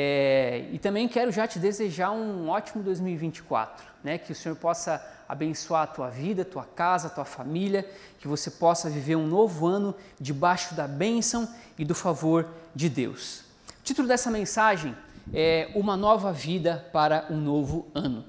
É, e também quero já te desejar um ótimo 2024, né? Que o Senhor possa abençoar a tua vida, a tua casa, a tua família, que você possa viver um novo ano debaixo da bênção e do favor de Deus. O título dessa mensagem é Uma nova vida para um novo ano.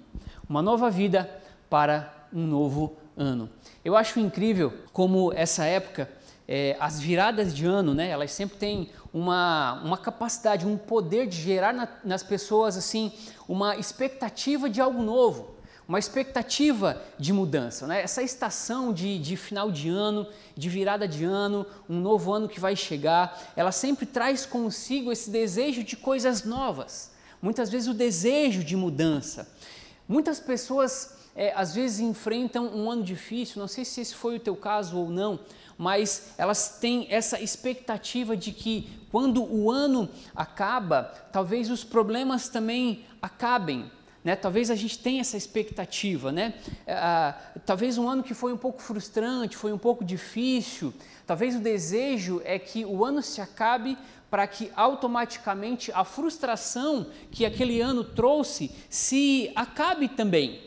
Uma nova vida para um novo ano. Eu acho incrível como essa época, é, as viradas de ano, né, elas sempre têm uma, uma capacidade, um poder de gerar na, nas pessoas assim uma expectativa de algo novo, uma expectativa de mudança. Né? Essa estação de, de final de ano, de virada de ano, um novo ano que vai chegar, ela sempre traz consigo esse desejo de coisas novas, muitas vezes o desejo de mudança. Muitas pessoas é, às vezes enfrentam um ano difícil, não sei se esse foi o teu caso ou não, mas elas têm essa expectativa de que quando o ano acaba, talvez os problemas também acabem. Né? Talvez a gente tenha essa expectativa, né? Ah, talvez um ano que foi um pouco frustrante, foi um pouco difícil, talvez o desejo é que o ano se acabe para que automaticamente a frustração que aquele ano trouxe se acabe também.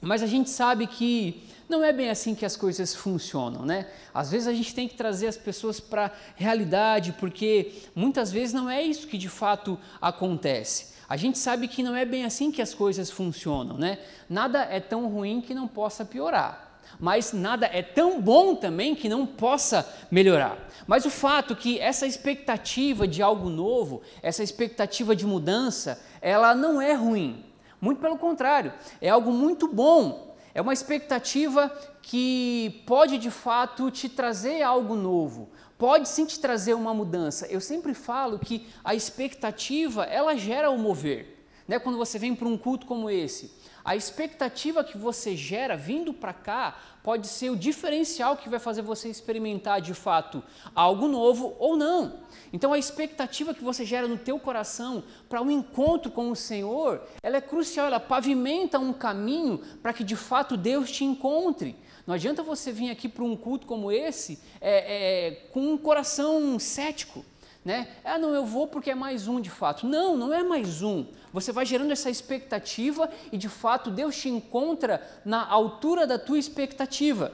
Mas a gente sabe que não é bem assim que as coisas funcionam, né? Às vezes a gente tem que trazer as pessoas para a realidade, porque muitas vezes não é isso que de fato acontece. A gente sabe que não é bem assim que as coisas funcionam, né? Nada é tão ruim que não possa piorar mas nada é tão bom também que não possa melhorar. Mas o fato que essa expectativa de algo novo, essa expectativa de mudança, ela não é ruim. Muito pelo contrário, é algo muito bom é uma expectativa que pode de fato te trazer algo novo, pode sim te trazer uma mudança. Eu sempre falo que a expectativa ela gera o mover. Né? Quando você vem para um culto como esse, a expectativa que você gera vindo para cá pode ser o diferencial que vai fazer você experimentar de fato algo novo ou não. Então a expectativa que você gera no teu coração para um encontro com o Senhor, ela é crucial, ela pavimenta um caminho para que de fato Deus te encontre. Não adianta você vir aqui para um culto como esse é, é, com um coração cético né? Ah, não, eu vou porque é mais um de fato. Não, não é mais um. Você vai gerando essa expectativa e de fato Deus te encontra na altura da tua expectativa.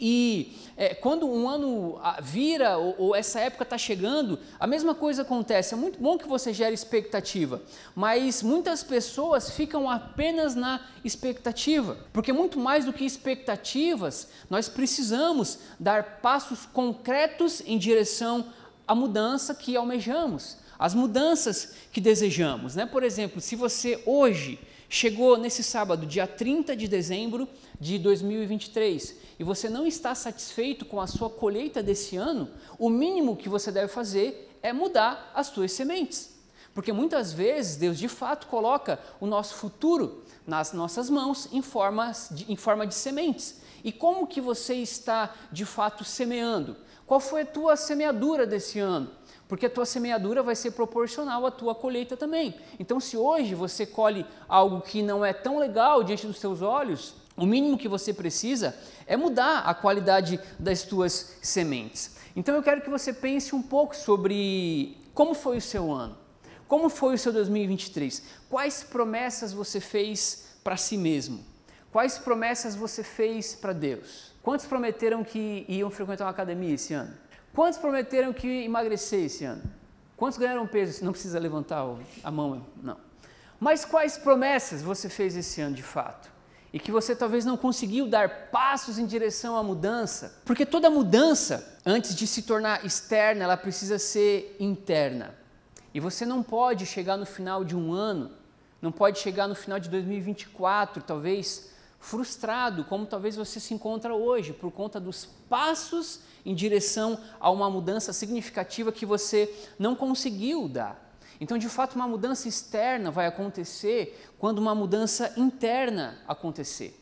E é, quando um ano vira ou, ou essa época está chegando, a mesma coisa acontece. É muito bom que você gere expectativa, mas muitas pessoas ficam apenas na expectativa, porque muito mais do que expectativas, nós precisamos dar passos concretos em direção a mudança que almejamos, as mudanças que desejamos. Né? Por exemplo, se você hoje chegou nesse sábado, dia 30 de dezembro de 2023, e você não está satisfeito com a sua colheita desse ano, o mínimo que você deve fazer é mudar as suas sementes. Porque muitas vezes Deus de fato coloca o nosso futuro nas nossas mãos em, formas de, em forma de sementes. E como que você está de fato semeando? Qual foi a tua semeadura desse ano? Porque a tua semeadura vai ser proporcional à tua colheita também. Então, se hoje você colhe algo que não é tão legal diante dos teus olhos, o mínimo que você precisa é mudar a qualidade das tuas sementes. Então, eu quero que você pense um pouco sobre como foi o seu ano, como foi o seu 2023, quais promessas você fez para si mesmo, quais promessas você fez para Deus. Quantos prometeram que iam frequentar uma academia esse ano? Quantos prometeram que emagrecer esse ano? Quantos ganharam peso? Não precisa levantar a mão, não. Mas quais promessas você fez esse ano de fato? E que você talvez não conseguiu dar passos em direção à mudança? Porque toda mudança, antes de se tornar externa, ela precisa ser interna. E você não pode chegar no final de um ano, não pode chegar no final de 2024, talvez, frustrado, como talvez você se encontra hoje, por conta dos passos em direção a uma mudança significativa que você não conseguiu dar. Então, de fato, uma mudança externa vai acontecer quando uma mudança interna acontecer.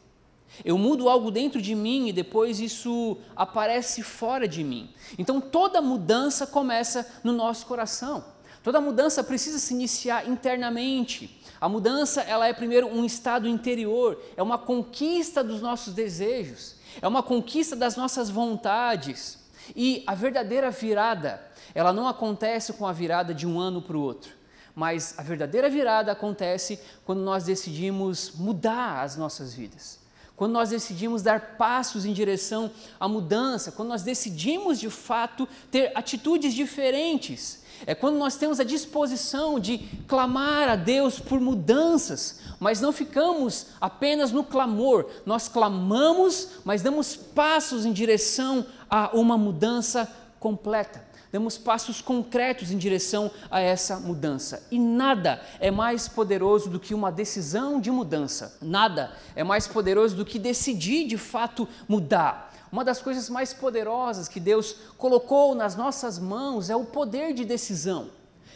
Eu mudo algo dentro de mim e depois isso aparece fora de mim. Então, toda mudança começa no nosso coração. Toda mudança precisa se iniciar internamente. A mudança, ela é primeiro um estado interior, é uma conquista dos nossos desejos, é uma conquista das nossas vontades. E a verdadeira virada, ela não acontece com a virada de um ano para o outro, mas a verdadeira virada acontece quando nós decidimos mudar as nossas vidas. Quando nós decidimos dar passos em direção à mudança, quando nós decidimos de fato ter atitudes diferentes, é quando nós temos a disposição de clamar a Deus por mudanças, mas não ficamos apenas no clamor, nós clamamos, mas damos passos em direção a uma mudança completa damos passos concretos em direção a essa mudança. E nada é mais poderoso do que uma decisão de mudança. Nada é mais poderoso do que decidir de fato mudar. Uma das coisas mais poderosas que Deus colocou nas nossas mãos é o poder de decisão,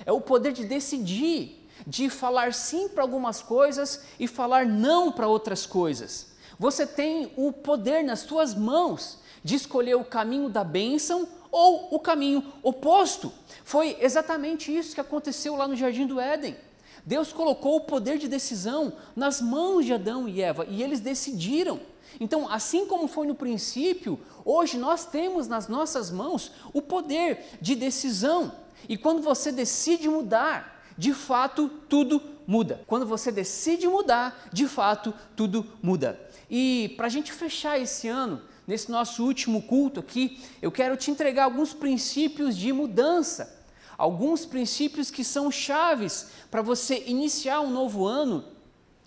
é o poder de decidir, de falar sim para algumas coisas e falar não para outras coisas. Você tem o poder nas suas mãos de escolher o caminho da bênção ou o caminho oposto. Foi exatamente isso que aconteceu lá no Jardim do Éden. Deus colocou o poder de decisão nas mãos de Adão e Eva e eles decidiram. Então, assim como foi no princípio, hoje nós temos nas nossas mãos o poder de decisão. E quando você decide mudar, de fato tudo muda. Quando você decide mudar, de fato tudo muda. E para a gente fechar esse ano, nesse nosso último culto aqui, eu quero te entregar alguns princípios de mudança, alguns princípios que são chaves para você iniciar um novo ano,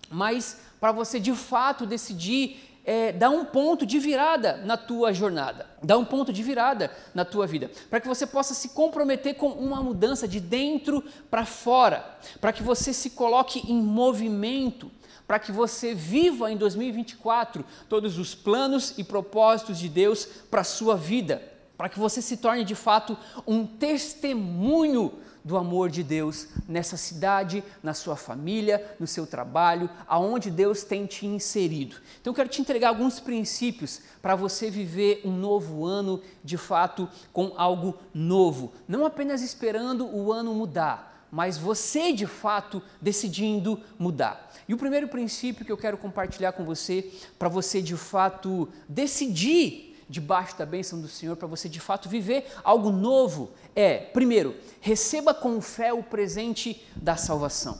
mas para você de fato decidir é, dar um ponto de virada na tua jornada, dar um ponto de virada na tua vida, para que você possa se comprometer com uma mudança de dentro para fora, para que você se coloque em movimento, para que você viva em 2024 todos os planos e propósitos de Deus para a sua vida, para que você se torne de fato um testemunho do amor de Deus nessa cidade, na sua família, no seu trabalho, aonde Deus tem te inserido. Então eu quero te entregar alguns princípios para você viver um novo ano de fato com algo novo, não apenas esperando o ano mudar, mas você de fato decidindo mudar. E o primeiro princípio que eu quero compartilhar com você, para você de fato decidir debaixo da bênção do Senhor, para você de fato viver algo novo, é, primeiro, receba com fé o presente da salvação.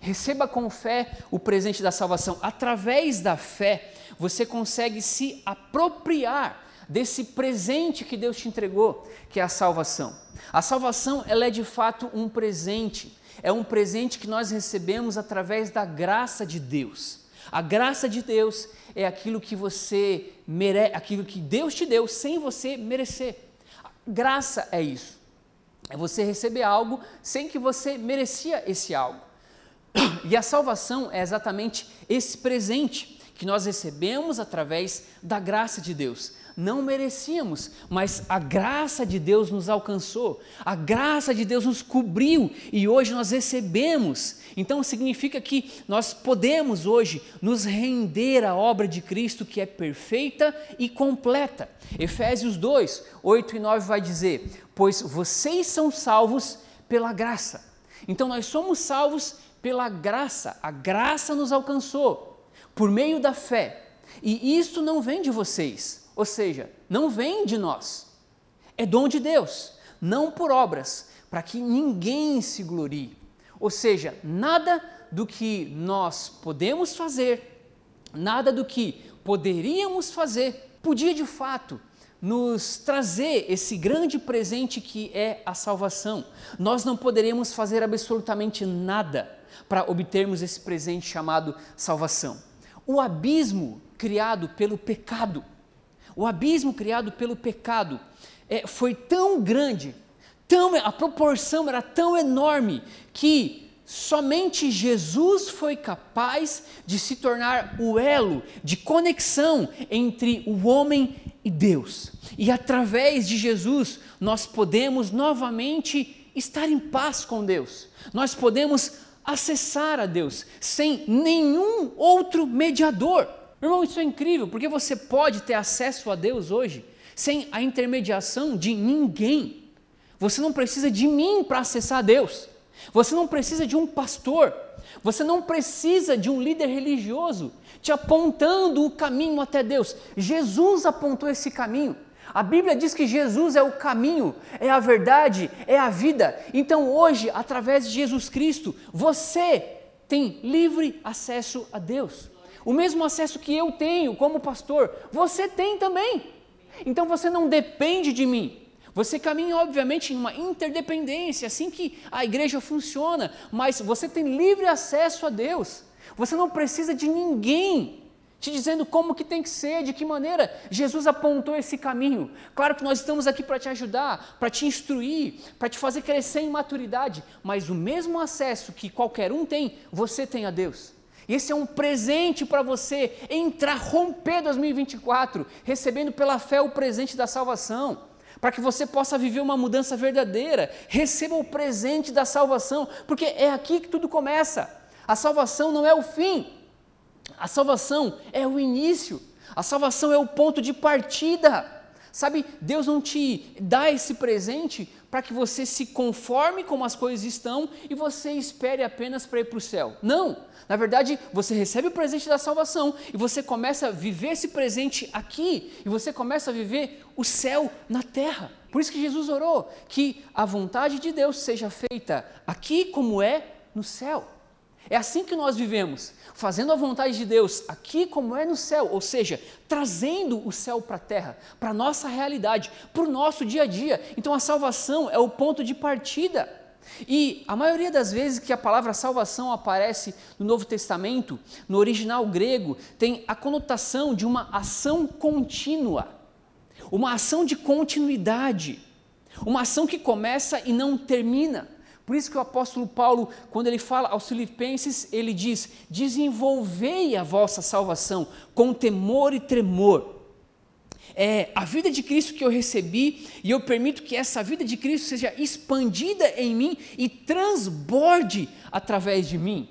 Receba com fé o presente da salvação. Através da fé, você consegue se apropriar desse presente que Deus te entregou, que é a salvação. A salvação, ela é de fato um presente é um presente que nós recebemos através da graça de Deus. A graça de Deus é aquilo que você merece, aquilo que Deus te deu sem você merecer. graça é isso. É você receber algo sem que você merecia esse algo. E a salvação é exatamente esse presente que nós recebemos através da graça de Deus não merecíamos, mas a graça de Deus nos alcançou, a graça de Deus nos cobriu e hoje nós recebemos. Então significa que nós podemos hoje nos render à obra de Cristo que é perfeita e completa. Efésios 2, 8 e 9 vai dizer: Pois vocês são salvos pela graça. Então nós somos salvos pela graça, a graça nos alcançou por meio da fé. E isso não vem de vocês, ou seja, não vem de nós, é dom de Deus, não por obras, para que ninguém se glorie. Ou seja, nada do que nós podemos fazer, nada do que poderíamos fazer, podia de fato nos trazer esse grande presente que é a salvação. Nós não poderíamos fazer absolutamente nada para obtermos esse presente chamado salvação. O abismo criado pelo pecado o abismo criado pelo pecado é, foi tão grande, tão, a proporção era tão enorme que somente Jesus foi capaz de se tornar o elo de conexão entre o homem e Deus. E através de Jesus nós podemos novamente estar em paz com Deus. Nós podemos acessar a Deus sem nenhum outro mediador. Irmão, isso é incrível, porque você pode ter acesso a Deus hoje sem a intermediação de ninguém. Você não precisa de mim para acessar a Deus. Você não precisa de um pastor. Você não precisa de um líder religioso te apontando o caminho até Deus. Jesus apontou esse caminho. A Bíblia diz que Jesus é o caminho, é a verdade, é a vida. Então hoje, através de Jesus Cristo, você tem livre acesso a Deus. O mesmo acesso que eu tenho como pastor, você tem também. Então você não depende de mim. Você caminha, obviamente, em uma interdependência, assim que a igreja funciona, mas você tem livre acesso a Deus. Você não precisa de ninguém te dizendo como que tem que ser, de que maneira Jesus apontou esse caminho. Claro que nós estamos aqui para te ajudar, para te instruir, para te fazer crescer em maturidade, mas o mesmo acesso que qualquer um tem, você tem a Deus. E esse é um presente para você entrar, romper 2024, recebendo pela fé o presente da salvação para que você possa viver uma mudança verdadeira. Receba o presente da salvação, porque é aqui que tudo começa. A salvação não é o fim, a salvação é o início, a salvação é o ponto de partida. Sabe, Deus não te dá esse presente para que você se conforme como as coisas estão e você espere apenas para ir para o céu. Não! Na verdade, você recebe o presente da salvação e você começa a viver esse presente aqui e você começa a viver o céu na terra. Por isso que Jesus orou que a vontade de Deus seja feita aqui como é no céu. É assim que nós vivemos, fazendo a vontade de Deus aqui como é no céu, ou seja, trazendo o céu para a terra, para a nossa realidade, para o nosso dia a dia. Então a salvação é o ponto de partida. E a maioria das vezes que a palavra salvação aparece no Novo Testamento, no original grego, tem a conotação de uma ação contínua, uma ação de continuidade, uma ação que começa e não termina. Por isso que o apóstolo Paulo, quando ele fala aos Filipenses, ele diz: desenvolvei a vossa salvação com temor e tremor. É a vida de Cristo que eu recebi e eu permito que essa vida de Cristo seja expandida em mim e transborde através de mim.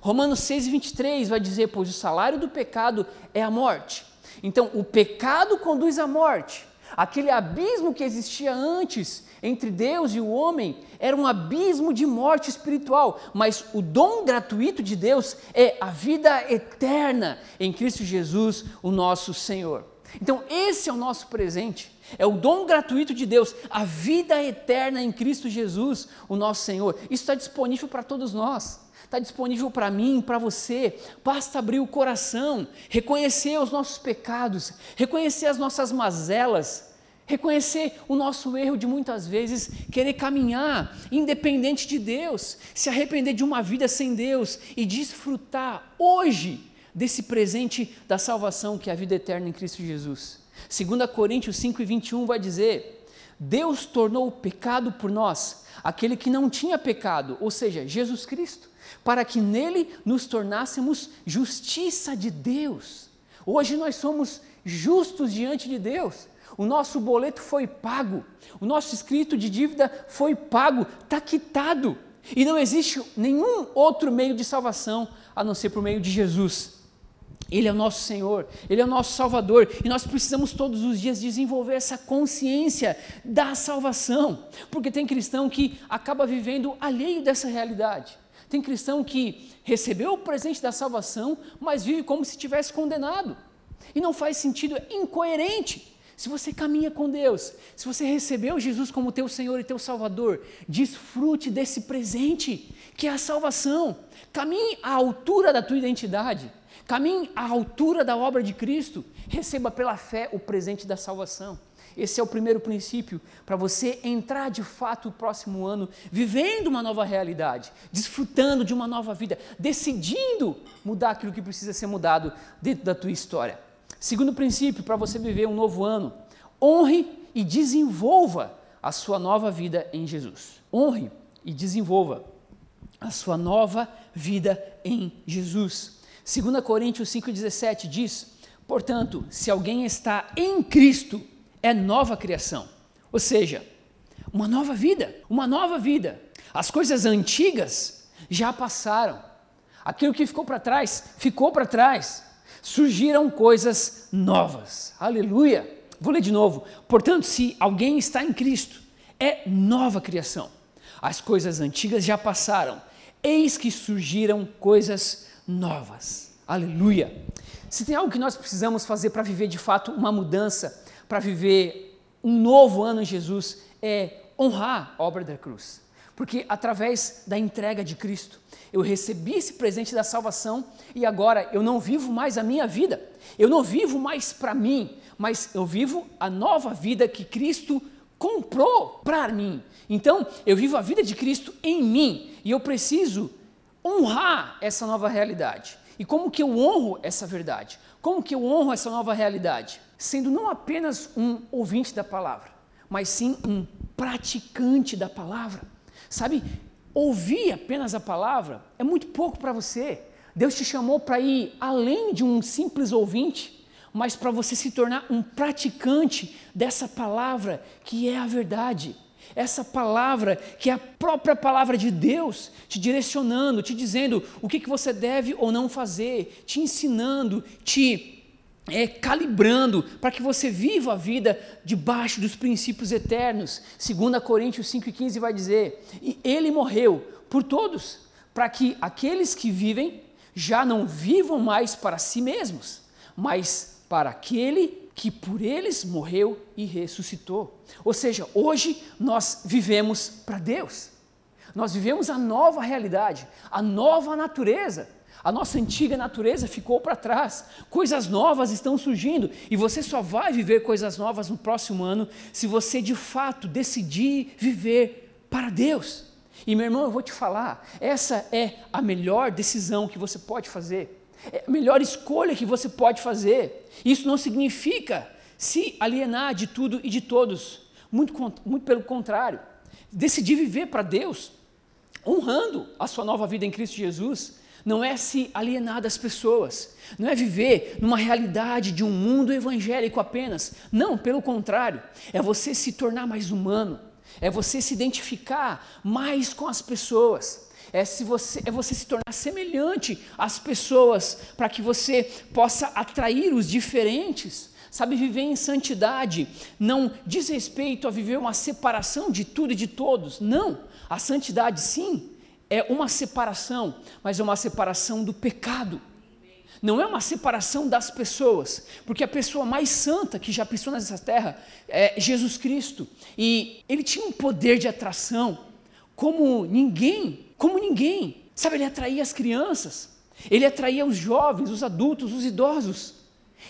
Romanos 6, 23 vai dizer: Pois o salário do pecado é a morte. Então, o pecado conduz à morte. Aquele abismo que existia antes entre Deus e o homem era um abismo de morte espiritual, mas o dom gratuito de Deus é a vida eterna em Cristo Jesus, o nosso Senhor. Então, esse é o nosso presente, é o dom gratuito de Deus, a vida eterna em Cristo Jesus, o nosso Senhor. Isso está disponível para todos nós, está disponível para mim, para você. Basta abrir o coração, reconhecer os nossos pecados, reconhecer as nossas mazelas Reconhecer o nosso erro de muitas vezes querer caminhar independente de Deus, se arrepender de uma vida sem Deus e desfrutar hoje desse presente da salvação que é a vida eterna em Cristo Jesus. 2 Coríntios 5 e 21 vai dizer: Deus tornou o pecado por nós, aquele que não tinha pecado, ou seja, Jesus Cristo, para que nele nos tornássemos justiça de Deus. Hoje nós somos justos diante de Deus o nosso boleto foi pago, o nosso escrito de dívida foi pago, está quitado. E não existe nenhum outro meio de salvação a não ser por meio de Jesus. Ele é o nosso Senhor, Ele é o nosso Salvador, e nós precisamos todos os dias desenvolver essa consciência da salvação, porque tem cristão que acaba vivendo alheio dessa realidade. Tem cristão que recebeu o presente da salvação, mas vive como se tivesse condenado. E não faz sentido, é incoerente. Se você caminha com Deus, se você recebeu Jesus como teu Senhor e teu Salvador, desfrute desse presente, que é a salvação. Caminhe à altura da tua identidade, caminhe à altura da obra de Cristo, receba pela fé o presente da salvação. Esse é o primeiro princípio para você entrar de fato o próximo ano vivendo uma nova realidade, desfrutando de uma nova vida, decidindo mudar aquilo que precisa ser mudado dentro da tua história. Segundo princípio, para você viver um novo ano, honre e desenvolva a sua nova vida em Jesus. Honre e desenvolva a sua nova vida em Jesus. 2 Coríntios 5,17 diz: Portanto, se alguém está em Cristo, é nova criação. Ou seja, uma nova vida, uma nova vida. As coisas antigas já passaram. Aquilo que ficou para trás, ficou para trás surgiram coisas novas. Aleluia! Vou ler de novo. Portanto, se alguém está em Cristo, é nova criação. As coisas antigas já passaram, eis que surgiram coisas novas. Aleluia! Se tem algo que nós precisamos fazer para viver de fato uma mudança, para viver um novo ano em Jesus é honrar a obra da cruz. Porque através da entrega de Cristo, eu recebi esse presente da salvação e agora eu não vivo mais a minha vida. Eu não vivo mais para mim, mas eu vivo a nova vida que Cristo comprou para mim. Então, eu vivo a vida de Cristo em mim e eu preciso honrar essa nova realidade. E como que eu honro essa verdade? Como que eu honro essa nova realidade? Sendo não apenas um ouvinte da palavra, mas sim um praticante da palavra. Sabe, ouvir apenas a palavra é muito pouco para você. Deus te chamou para ir além de um simples ouvinte, mas para você se tornar um praticante dessa palavra que é a verdade. Essa palavra que é a própria palavra de Deus, te direcionando, te dizendo o que, que você deve ou não fazer, te ensinando, te é, calibrando para que você viva a vida debaixo dos princípios eternos. 2 Coríntios 5,15 vai dizer: E ele morreu por todos, para que aqueles que vivem já não vivam mais para si mesmos, mas para aquele que por eles morreu e ressuscitou. Ou seja, hoje nós vivemos para Deus. Nós vivemos a nova realidade, a nova natureza. A nossa antiga natureza ficou para trás. Coisas novas estão surgindo e você só vai viver coisas novas no próximo ano se você de fato decidir viver para Deus. E meu irmão, eu vou te falar, essa é a melhor decisão que você pode fazer. É a melhor escolha que você pode fazer. Isso não significa se alienar de tudo e de todos. Muito, muito pelo contrário. Decidir viver para Deus, honrando a sua nova vida em Cristo Jesus, não é se alienar das pessoas, não é viver numa realidade de um mundo evangélico apenas. Não, pelo contrário, é você se tornar mais humano, é você se identificar mais com as pessoas. É, se você, é você se tornar semelhante às pessoas, para que você possa atrair os diferentes. Sabe, viver em santidade não diz respeito a viver uma separação de tudo e de todos. Não. A santidade, sim, é uma separação, mas é uma separação do pecado. Não é uma separação das pessoas, porque a pessoa mais santa que já pisou nessa terra é Jesus Cristo. E ele tinha um poder de atração como ninguém, como ninguém. Sabe, ele atraía as crianças, ele atraía os jovens, os adultos, os idosos.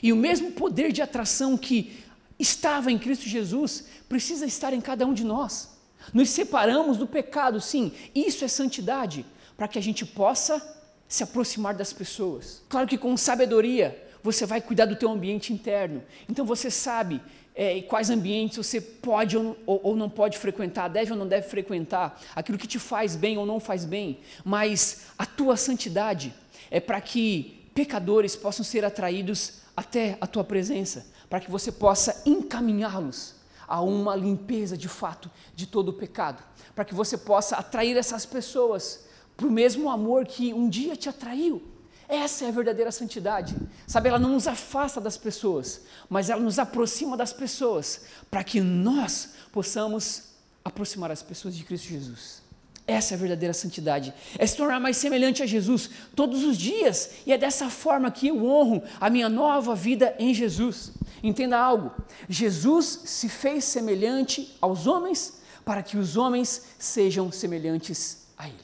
E o mesmo poder de atração que estava em Cristo Jesus precisa estar em cada um de nós. Nos separamos do pecado, sim, isso é santidade, para que a gente possa se aproximar das pessoas. Claro que com sabedoria você vai cuidar do teu ambiente interno. Então você sabe é, quais ambientes você pode ou, ou, não pode frequentar, deve ou não deve frequentar, aquilo que te faz bem ou não faz bem. Mas a tua santidade é para que pecadores possam ser atraídos até a tua presença, para que você possa encaminhá-los a uma limpeza de fato de todo o pecado, para que você possa atrair essas pessoas para o mesmo amor que um dia te atraiu. Essa é a verdadeira santidade. Sabe, ela não nos afasta das pessoas, mas ela nos aproxima das pessoas, para que nós possamos aproximar as pessoas de Cristo Jesus. Essa é a verdadeira santidade. É se tornar mais semelhante a Jesus todos os dias. E é dessa forma que eu honro a minha nova vida em Jesus. Entenda algo: Jesus se fez semelhante aos homens para que os homens sejam semelhantes a Ele.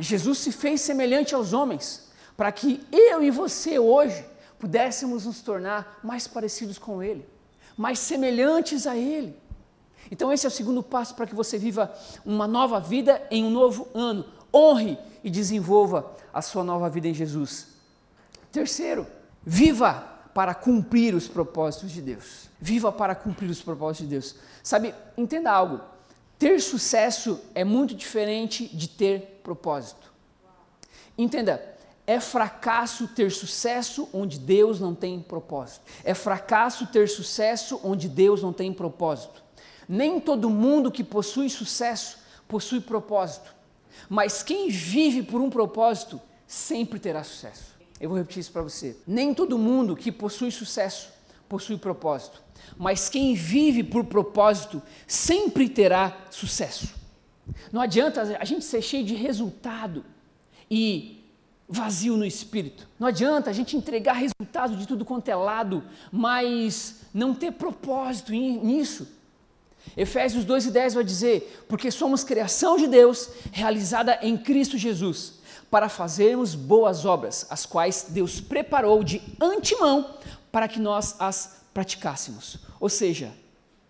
Jesus se fez semelhante aos homens para que eu e você hoje pudéssemos nos tornar mais parecidos com Ele, mais semelhantes a Ele. Então, esse é o segundo passo para que você viva uma nova vida em um novo ano. Honre e desenvolva a sua nova vida em Jesus. Terceiro, viva para cumprir os propósitos de Deus. Viva para cumprir os propósitos de Deus. Sabe, entenda algo. Ter sucesso é muito diferente de ter propósito. Entenda, é fracasso ter sucesso onde Deus não tem propósito. É fracasso ter sucesso onde Deus não tem propósito. Nem todo mundo que possui sucesso possui propósito, mas quem vive por um propósito sempre terá sucesso. Eu vou repetir isso para você. Nem todo mundo que possui sucesso possui propósito, mas quem vive por propósito sempre terá sucesso. Não adianta a gente ser cheio de resultado e vazio no espírito. Não adianta a gente entregar resultado de tudo quanto é lado, mas não ter propósito nisso. Efésios 2 e 10 vai dizer: Porque somos criação de Deus, realizada em Cristo Jesus, para fazermos boas obras, as quais Deus preparou de antemão para que nós as praticássemos. Ou seja,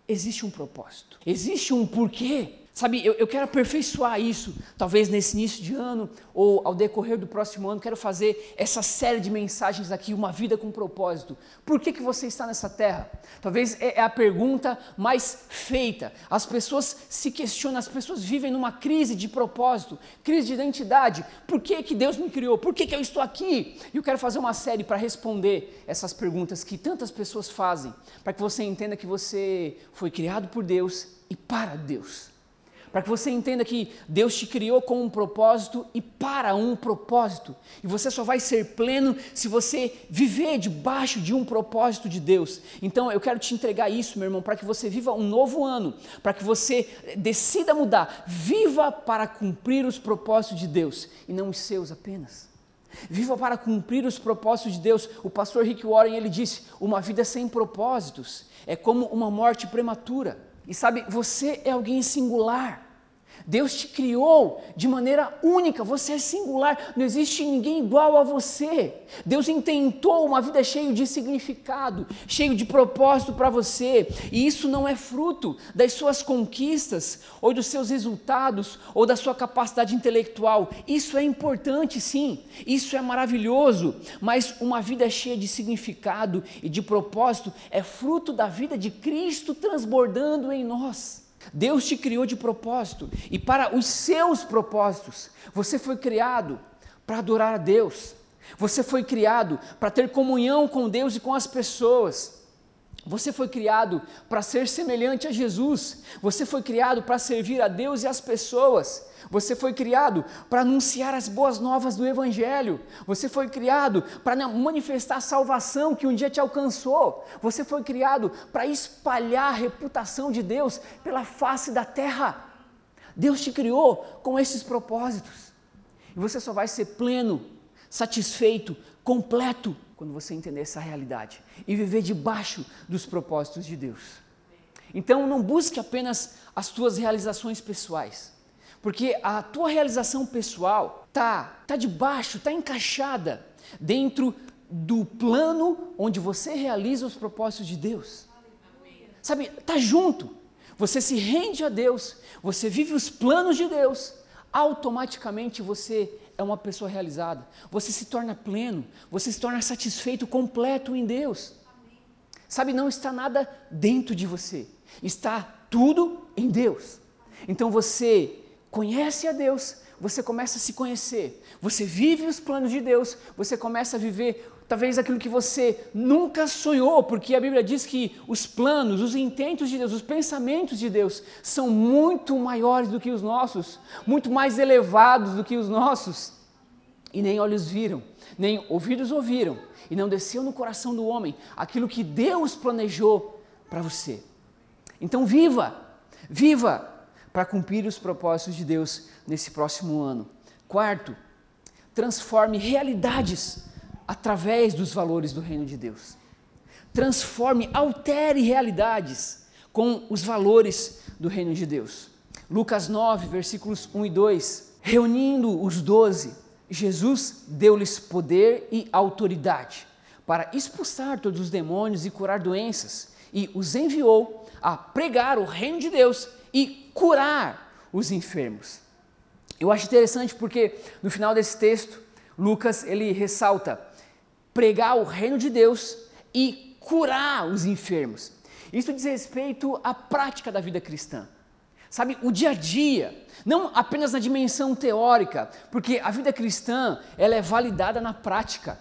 existe um propósito, existe um porquê Sabe, eu, eu, quero aperfeiçoar isso, talvez nesse início de ano ou ao decorrer do próximo ano, quero fazer essa série de mensagens aqui, uma vida com propósito. Por que, que você está nessa terra? Talvez é, é a pergunta mais feita. As pessoas se questionam, as pessoas vivem numa crise de propósito, crise de identidade. Por que, que Deus me criou? Por que, que eu estou aqui? E eu quero fazer uma série para responder essas perguntas que tantas pessoas fazem, para que você entenda que você foi criado por Deus e para Deus para que você entenda que Deus te criou com um propósito e para um propósito. E você só vai ser pleno se você viver debaixo de um propósito de Deus. Então eu quero te entregar isso, meu irmão, para que você viva um novo ano, para que você decida mudar. Viva para cumprir os propósitos de Deus e não os seus apenas. Viva para cumprir os propósitos de Deus. O pastor Rick Warren ele disse: uma vida sem propósitos é como uma morte prematura. E sabe, você é alguém singular. Deus te criou de maneira única, você é singular, não existe ninguém igual a você. Deus intentou uma vida cheia de significado, cheio de propósito para você, e isso não é fruto das suas conquistas, ou dos seus resultados, ou da sua capacidade intelectual. Isso é importante, sim, isso é maravilhoso, mas uma vida cheia de significado e de propósito é fruto da vida de Cristo transbordando em nós. Deus te criou de propósito e para os seus propósitos. Você foi criado para adorar a Deus. Você foi criado para ter comunhão com Deus e com as pessoas. Você foi criado para ser semelhante a Jesus. Você foi criado para servir a Deus e as pessoas. Você foi criado para anunciar as boas novas do Evangelho. Você foi criado para manifestar a salvação que um dia te alcançou. Você foi criado para espalhar a reputação de Deus pela face da terra. Deus te criou com esses propósitos. E você só vai ser pleno, satisfeito, completo quando você entender essa realidade e viver debaixo dos propósitos de Deus. Então não busque apenas as tuas realizações pessoais porque a tua realização pessoal tá tá debaixo, tá encaixada dentro do plano onde você realiza os propósitos de Deus. Sabe, tá junto. Você se rende a Deus, você vive os planos de Deus, automaticamente você é uma pessoa realizada. Você se torna pleno, você se torna satisfeito, completo em Deus. Sabe, não está nada dentro de você, está tudo em Deus. Então você conhece a Deus, você começa a se conhecer, você vive os planos de Deus, você começa a viver talvez aquilo que você nunca sonhou, porque a Bíblia diz que os planos, os intentos de Deus, os pensamentos de Deus são muito maiores do que os nossos, muito mais elevados do que os nossos. E nem olhos viram, nem ouvidos ouviram, e não desceu no coração do homem aquilo que Deus planejou para você. Então viva, viva para cumprir os propósitos de Deus nesse próximo ano. Quarto, transforme realidades através dos valores do reino de Deus. Transforme, altere realidades com os valores do reino de Deus. Lucas 9, versículos 1 e 2. Reunindo os doze, Jesus deu-lhes poder e autoridade para expulsar todos os demônios e curar doenças, e os enviou a pregar o reino de Deus e curar os enfermos. Eu acho interessante porque no final desse texto, Lucas ele ressalta pregar o reino de Deus e curar os enfermos. Isso diz respeito à prática da vida cristã. Sabe, o dia a dia, não apenas na dimensão teórica, porque a vida cristã, ela é validada na prática.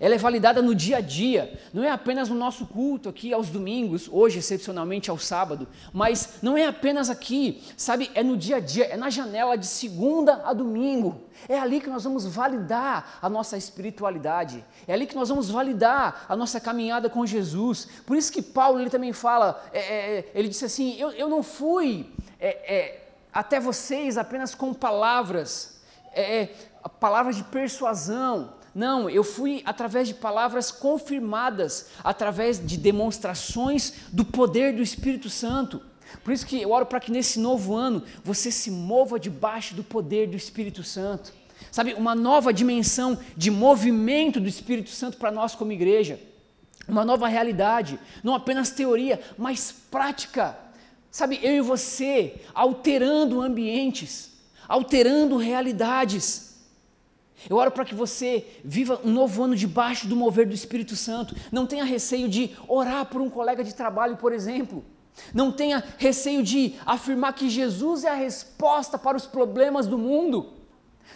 Ela é validada no dia a dia, não é apenas no nosso culto aqui aos domingos, hoje excepcionalmente ao sábado, mas não é apenas aqui, sabe? É no dia a dia, é na janela de segunda a domingo. É ali que nós vamos validar a nossa espiritualidade, é ali que nós vamos validar a nossa caminhada com Jesus. Por isso que Paulo ele também fala, é, é, ele disse assim: Eu, eu não fui é, é até vocês apenas com palavras. É, é palavras de persuasão. Não, eu fui através de palavras confirmadas, através de demonstrações do poder do Espírito Santo. Por isso que eu oro para que nesse novo ano você se mova debaixo do poder do Espírito Santo. Sabe, uma nova dimensão de movimento do Espírito Santo para nós como igreja. Uma nova realidade, não apenas teoria, mas prática. Sabe, eu e você alterando ambientes, alterando realidades. Eu oro para que você viva um novo ano debaixo do mover do Espírito Santo. Não tenha receio de orar por um colega de trabalho, por exemplo. Não tenha receio de afirmar que Jesus é a resposta para os problemas do mundo.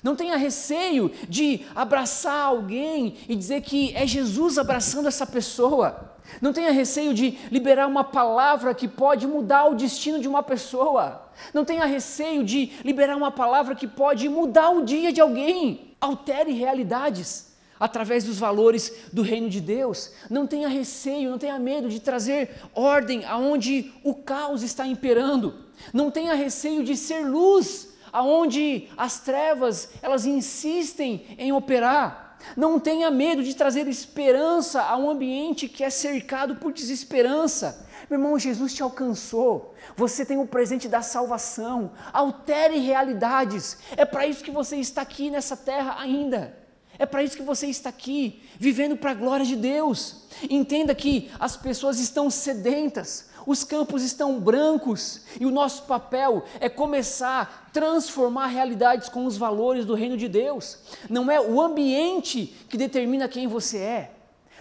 Não tenha receio de abraçar alguém e dizer que é Jesus abraçando essa pessoa. Não tenha receio de liberar uma palavra que pode mudar o destino de uma pessoa. Não tenha receio de liberar uma palavra que pode mudar o dia de alguém. Altere realidades através dos valores do reino de Deus. Não tenha receio, não tenha medo de trazer ordem aonde o caos está imperando. Não tenha receio de ser luz aonde as trevas elas insistem em operar. Não tenha medo de trazer esperança a um ambiente que é cercado por desesperança. Meu irmão, Jesus te alcançou. Você tem o presente da salvação. Altere realidades. É para isso que você está aqui nessa terra ainda. É para isso que você está aqui, vivendo para a glória de Deus. Entenda que as pessoas estão sedentas, os campos estão brancos e o nosso papel é começar a transformar realidades com os valores do reino de Deus. Não é o ambiente que determina quem você é,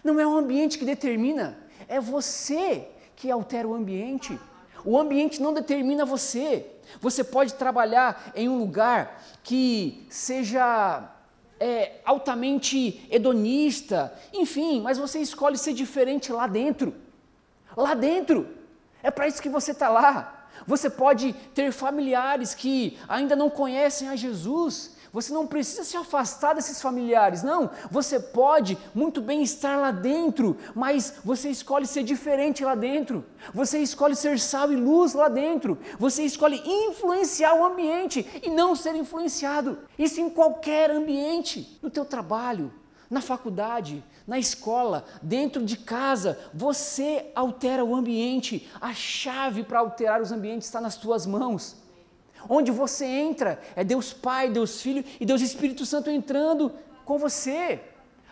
não é o ambiente que determina, é você que altera o ambiente. O ambiente não determina você. Você pode trabalhar em um lugar que seja é, altamente hedonista, enfim, mas você escolhe ser diferente lá dentro. Lá dentro. É para isso que você está lá. Você pode ter familiares que ainda não conhecem a Jesus. Você não precisa se afastar desses familiares, não. Você pode muito bem estar lá dentro, mas você escolhe ser diferente lá dentro. Você escolhe ser sal e luz lá dentro. Você escolhe influenciar o ambiente e não ser influenciado. Isso em qualquer ambiente, no teu trabalho, na faculdade, na escola, dentro de casa, você altera o ambiente. A chave para alterar os ambientes está nas tuas mãos. Onde você entra, é Deus Pai, Deus Filho e Deus Espírito Santo entrando com você.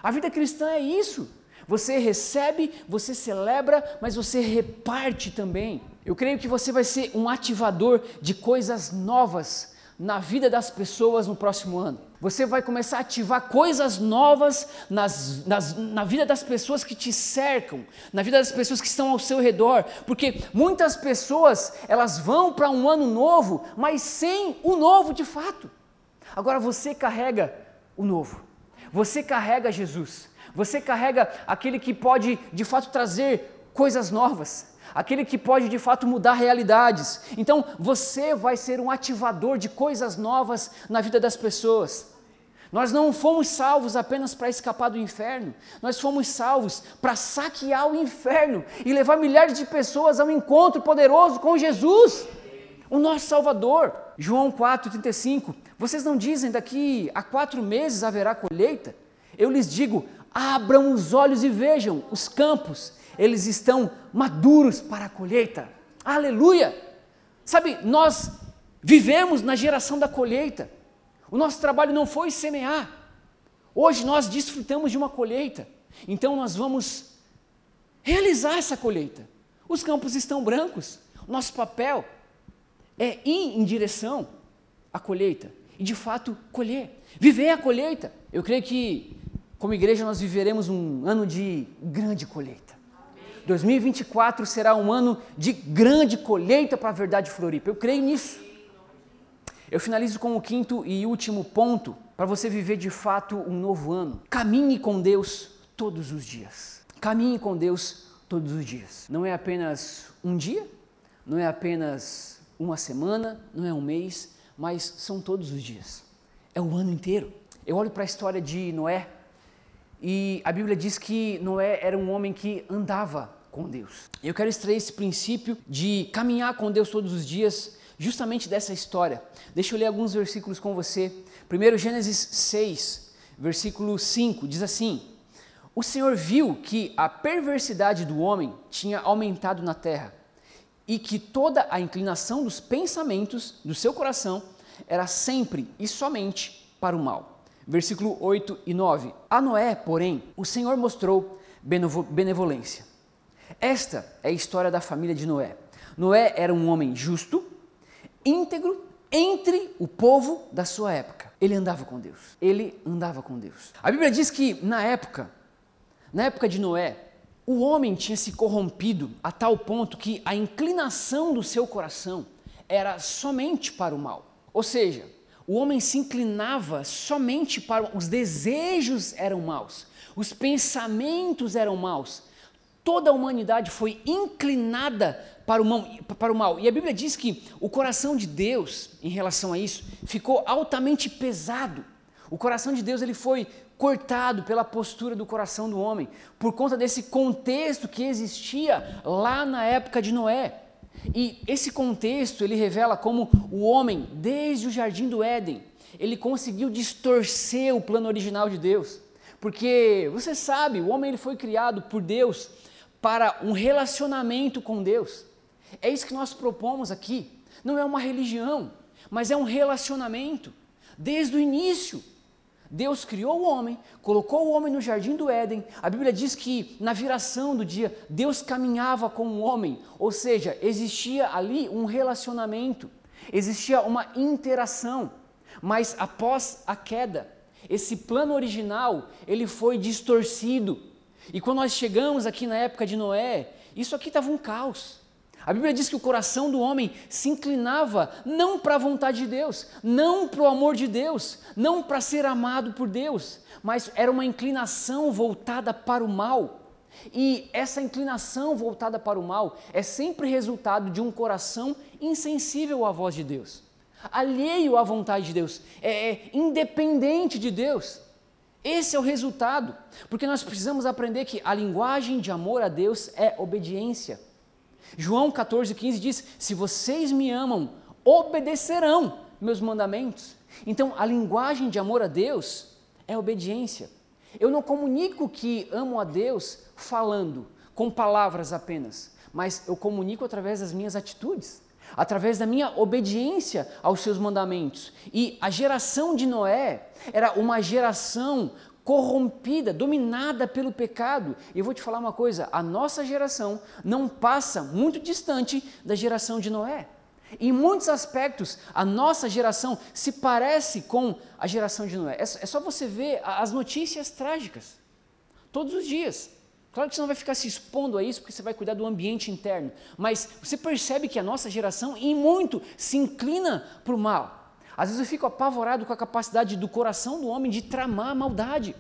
A vida cristã é isso. Você recebe, você celebra, mas você reparte também. Eu creio que você vai ser um ativador de coisas novas na vida das pessoas no próximo ano. Você vai começar a ativar coisas novas nas, nas, na vida das pessoas que te cercam, na vida das pessoas que estão ao seu redor, porque muitas pessoas elas vão para um ano novo, mas sem o novo de fato. Agora você carrega o novo, você carrega Jesus, você carrega aquele que pode de fato trazer coisas novas aquele que pode de fato mudar realidades. Então você vai ser um ativador de coisas novas na vida das pessoas. Nós não fomos salvos apenas para escapar do inferno, nós fomos salvos para saquear o inferno e levar milhares de pessoas a um encontro poderoso com Jesus, o nosso Salvador. João 4,35: Vocês não dizem daqui a quatro meses haverá colheita? Eu lhes digo: abram os olhos e vejam os campos eles estão maduros para a colheita. Aleluia! Sabe, nós vivemos na geração da colheita. O nosso trabalho não foi semear. Hoje nós desfrutamos de uma colheita. Então nós vamos realizar essa colheita. Os campos estão brancos. Nosso papel é ir em direção à colheita e de fato colher, viver a colheita. Eu creio que como igreja nós viveremos um ano de grande colheita. 2024 será um ano de grande colheita para a verdade Floripa. Eu creio nisso. Eu finalizo com o quinto e último ponto para você viver de fato um novo ano. Caminhe com Deus todos os dias. Caminhe com Deus todos os dias. Não é apenas um dia, não é apenas uma semana, não é um mês, mas são todos os dias. É o ano inteiro. Eu olho para a história de Noé e a Bíblia diz que Noé era um homem que andava com Deus. Eu quero extrair esse princípio de caminhar com Deus todos os dias, justamente dessa história. Deixa eu ler alguns versículos com você. Primeiro Gênesis 6, versículo 5, diz assim: O Senhor viu que a perversidade do homem tinha aumentado na terra e que toda a inclinação dos pensamentos do seu coração era sempre e somente para o mal. Versículo 8 e 9. A Noé, porém, o Senhor mostrou benevolência. Esta é a história da família de Noé. Noé era um homem justo, íntegro entre o povo da sua época. Ele andava com Deus. Ele andava com Deus. A Bíblia diz que na época, na época de Noé, o homem tinha se corrompido a tal ponto que a inclinação do seu coração era somente para o mal. Ou seja, o homem se inclinava somente para os desejos eram maus, os pensamentos eram maus. Toda a humanidade foi inclinada para o, mal. E a Bíblia diz que o coração de Deus, em relação a isso, ficou altamente pesado. O coração de Deus ele foi cortado pela postura do coração do homem, por conta desse contexto que existia lá na época de Noé. E esse contexto ele revela como o homem, desde o jardim do Éden, ele conseguiu distorcer o plano original de Deus. Porque você sabe, o homem ele foi criado por Deus para um relacionamento com Deus. É isso que nós propomos aqui. Não é uma religião, mas é um relacionamento. Desde o início, Deus criou o homem, colocou o homem no jardim do Éden. A Bíblia diz que na viração do dia, Deus caminhava com o homem, ou seja, existia ali um relacionamento, existia uma interação. Mas após a queda, esse plano original, ele foi distorcido. E quando nós chegamos aqui na época de Noé, isso aqui estava um caos. A Bíblia diz que o coração do homem se inclinava não para a vontade de Deus, não para o amor de Deus, não para ser amado por Deus, mas era uma inclinação voltada para o mal. E essa inclinação voltada para o mal é sempre resultado de um coração insensível à voz de Deus, alheio à vontade de Deus, é, é independente de Deus. Esse é o resultado, porque nós precisamos aprender que a linguagem de amor a Deus é obediência. João 14,15 diz: Se vocês me amam, obedecerão meus mandamentos. Então, a linguagem de amor a Deus é obediência. Eu não comunico que amo a Deus falando, com palavras apenas, mas eu comunico através das minhas atitudes, através da minha obediência aos seus mandamentos. E a geração de Noé era uma geração corrompida, dominada pelo pecado. E eu vou te falar uma coisa: a nossa geração não passa muito distante da geração de Noé. Em muitos aspectos, a nossa geração se parece com a geração de Noé. É, é só você ver as notícias trágicas, todos os dias. Claro que você não vai ficar se expondo a isso, porque você vai cuidar do ambiente interno. Mas você percebe que a nossa geração, em muito, se inclina para o mal. Às vezes eu fico apavorado com a capacidade do coração do homem de tramar a maldade.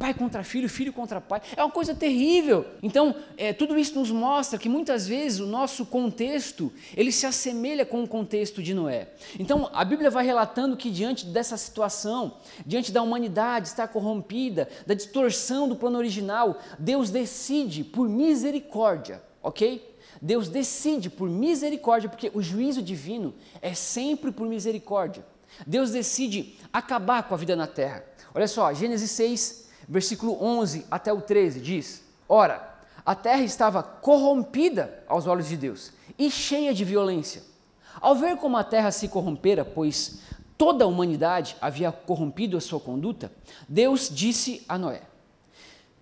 Pai contra filho, filho contra pai, é uma coisa terrível. Então, é, tudo isso nos mostra que muitas vezes o nosso contexto ele se assemelha com o contexto de Noé. Então, a Bíblia vai relatando que diante dessa situação, diante da humanidade estar corrompida, da distorção do plano original, Deus decide por misericórdia, ok? Deus decide por misericórdia, porque o juízo divino é sempre por misericórdia. Deus decide acabar com a vida na terra. Olha só, Gênesis 6, versículo 11 até o 13 diz: Ora, a terra estava corrompida aos olhos de Deus e cheia de violência. Ao ver como a terra se corrompera, pois toda a humanidade havia corrompido a sua conduta, Deus disse a Noé: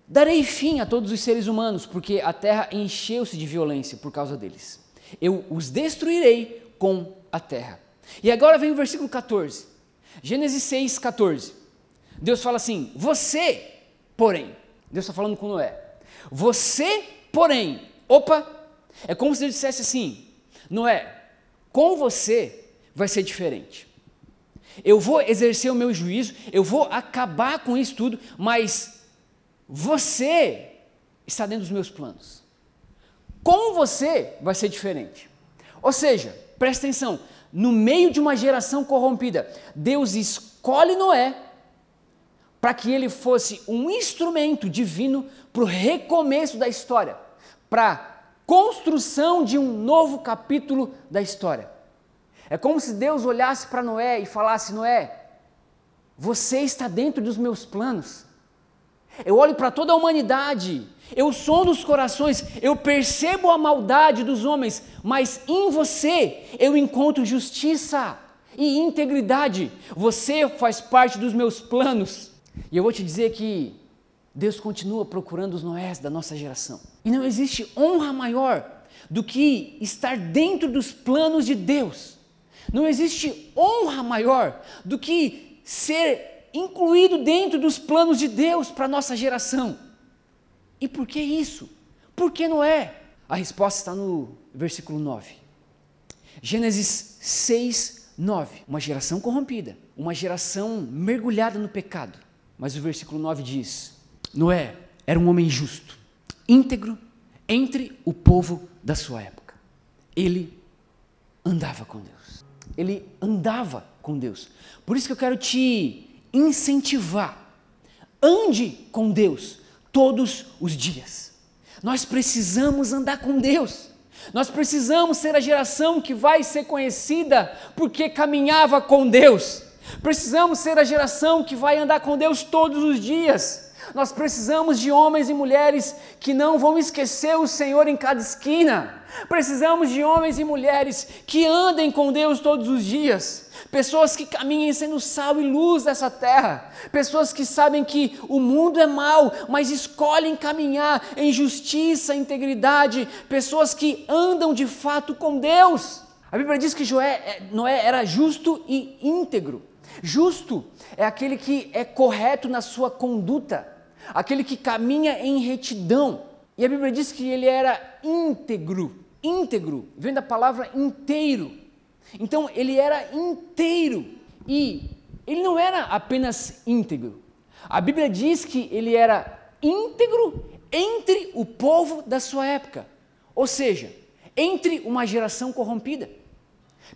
Darei fim a todos os seres humanos, porque a terra encheu-se de violência por causa deles. Eu os destruirei com a terra. E agora vem o versículo 14. Gênesis 6, 14. Deus fala assim: Você, porém, Deus está falando com Noé. Você, porém, opa, é como se Deus dissesse assim: Noé, com você vai ser diferente. Eu vou exercer o meu juízo, eu vou acabar com isso tudo, mas você está dentro dos meus planos. Com você vai ser diferente. Ou seja, presta atenção: no meio de uma geração corrompida, Deus escolhe Noé para que ele fosse um instrumento divino para o recomeço da história, para a construção de um novo capítulo da história. É como se Deus olhasse para Noé e falasse: Noé, Você está dentro dos meus planos. Eu olho para toda a humanidade, eu sondo os corações, eu percebo a maldade dos homens, mas em você eu encontro justiça e integridade. Você faz parte dos meus planos. E eu vou te dizer que Deus continua procurando os Noés da nossa geração. E não existe honra maior do que estar dentro dos planos de Deus. Não existe honra maior do que ser incluído dentro dos planos de Deus para a nossa geração. E por que isso? Por que não é? A resposta está no versículo 9. Gênesis 6, 9. Uma geração corrompida, uma geração mergulhada no pecado. Mas o versículo 9 diz: Noé era um homem justo, íntegro entre o povo da sua época. Ele andava com Deus. Ele andava com Deus. Por isso que eu quero te incentivar. Ande com Deus todos os dias. Nós precisamos andar com Deus. Nós precisamos ser a geração que vai ser conhecida porque caminhava com Deus. Precisamos ser a geração que vai andar com Deus todos os dias. Nós precisamos de homens e mulheres que não vão esquecer o Senhor em cada esquina. Precisamos de homens e mulheres que andem com Deus todos os dias. Pessoas que caminhem sendo sal e luz dessa terra. Pessoas que sabem que o mundo é mau, mas escolhem caminhar em justiça, integridade. Pessoas que andam de fato com Deus. A Bíblia diz que Joé, é, Noé era justo e íntegro. Justo é aquele que é correto na sua conduta aquele que caminha em retidão. E a Bíblia diz que ele era íntegro. Íntegro vem da palavra inteiro. Então ele era inteiro e ele não era apenas íntegro. A Bíblia diz que ele era íntegro entre o povo da sua época, ou seja, entre uma geração corrompida.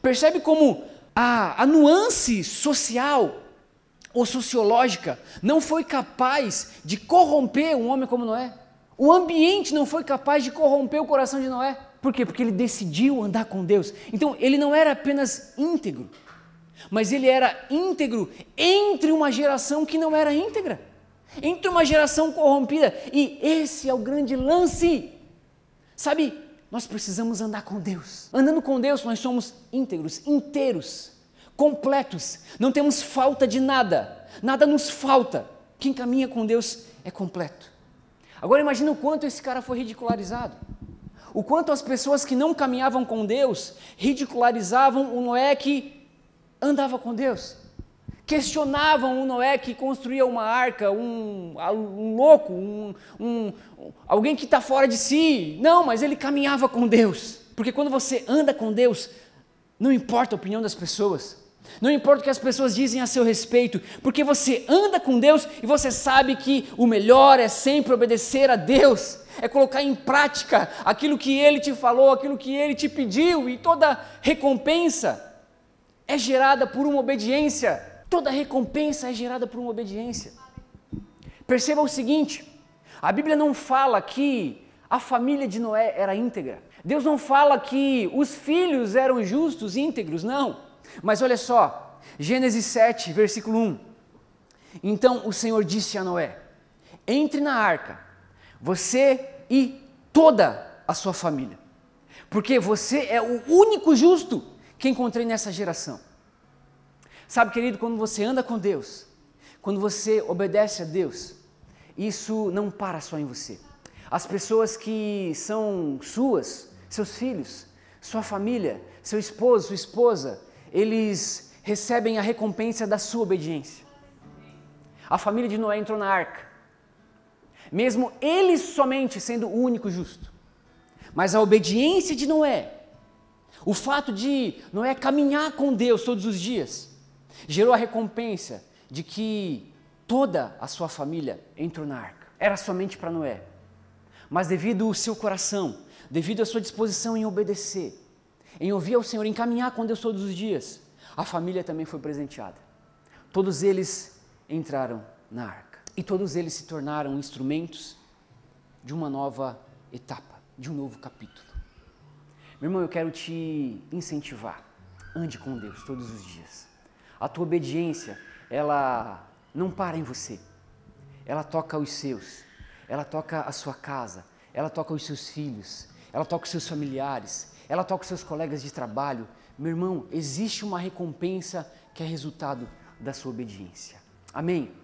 Percebe como a, a nuance social ou sociológica não foi capaz de corromper um homem como Noé. O ambiente não foi capaz de corromper o coração de Noé. Por quê? Porque ele decidiu andar com Deus. Então, ele não era apenas íntegro, mas ele era íntegro entre uma geração que não era íntegra, entre uma geração corrompida. E esse é o grande lance. Sabe, nós precisamos andar com Deus. Andando com Deus, nós somos íntegros, inteiros completos, não temos falta de nada, nada nos falta. Quem caminha com Deus é completo. Agora imagina o quanto esse cara foi ridicularizado. O quanto as pessoas que não caminhavam com Deus ridicularizavam o Noé que andava com Deus. Questionavam o Noé que construía uma arca, um, um louco, um, um, alguém que está fora de si. Não, mas ele caminhava com Deus. Porque quando você anda com Deus, não importa a opinião das pessoas, não importa o que as pessoas dizem a seu respeito, porque você anda com Deus e você sabe que o melhor é sempre obedecer a Deus, é colocar em prática aquilo que Ele te falou, aquilo que Ele te pediu, e toda recompensa é gerada por uma obediência. Toda recompensa é gerada por uma obediência. Perceba o seguinte: a Bíblia não fala que a família de Noé era íntegra. Deus não fala que os filhos eram justos, íntegros, não. Mas olha só, Gênesis 7, versículo 1. Então o Senhor disse a Noé: Entre na arca, você e toda a sua família, porque você é o único justo que encontrei nessa geração. Sabe, querido, quando você anda com Deus, quando você obedece a Deus, isso não para só em você. As pessoas que são suas, seus filhos, sua família, seu esposo, sua esposa, eles recebem a recompensa da sua obediência. A família de Noé entrou na arca, mesmo eles somente sendo o único justo. Mas a obediência de Noé, o fato de Noé caminhar com Deus todos os dias, gerou a recompensa de que toda a sua família entrou na arca. Era somente para Noé. Mas devido ao seu coração, devido à sua disposição em obedecer, em ouvir ao Senhor, em caminhar com Deus todos os dias, a família também foi presenteada. Todos eles entraram na arca e todos eles se tornaram instrumentos de uma nova etapa, de um novo capítulo. Meu irmão, eu quero te incentivar. Ande com Deus todos os dias. A tua obediência ela não para em você. Ela toca os seus, ela toca a sua casa, ela toca os seus filhos, ela toca os seus familiares, ela toca os seus colegas de trabalho. Meu irmão, existe uma recompensa que é resultado da sua obediência. Amém?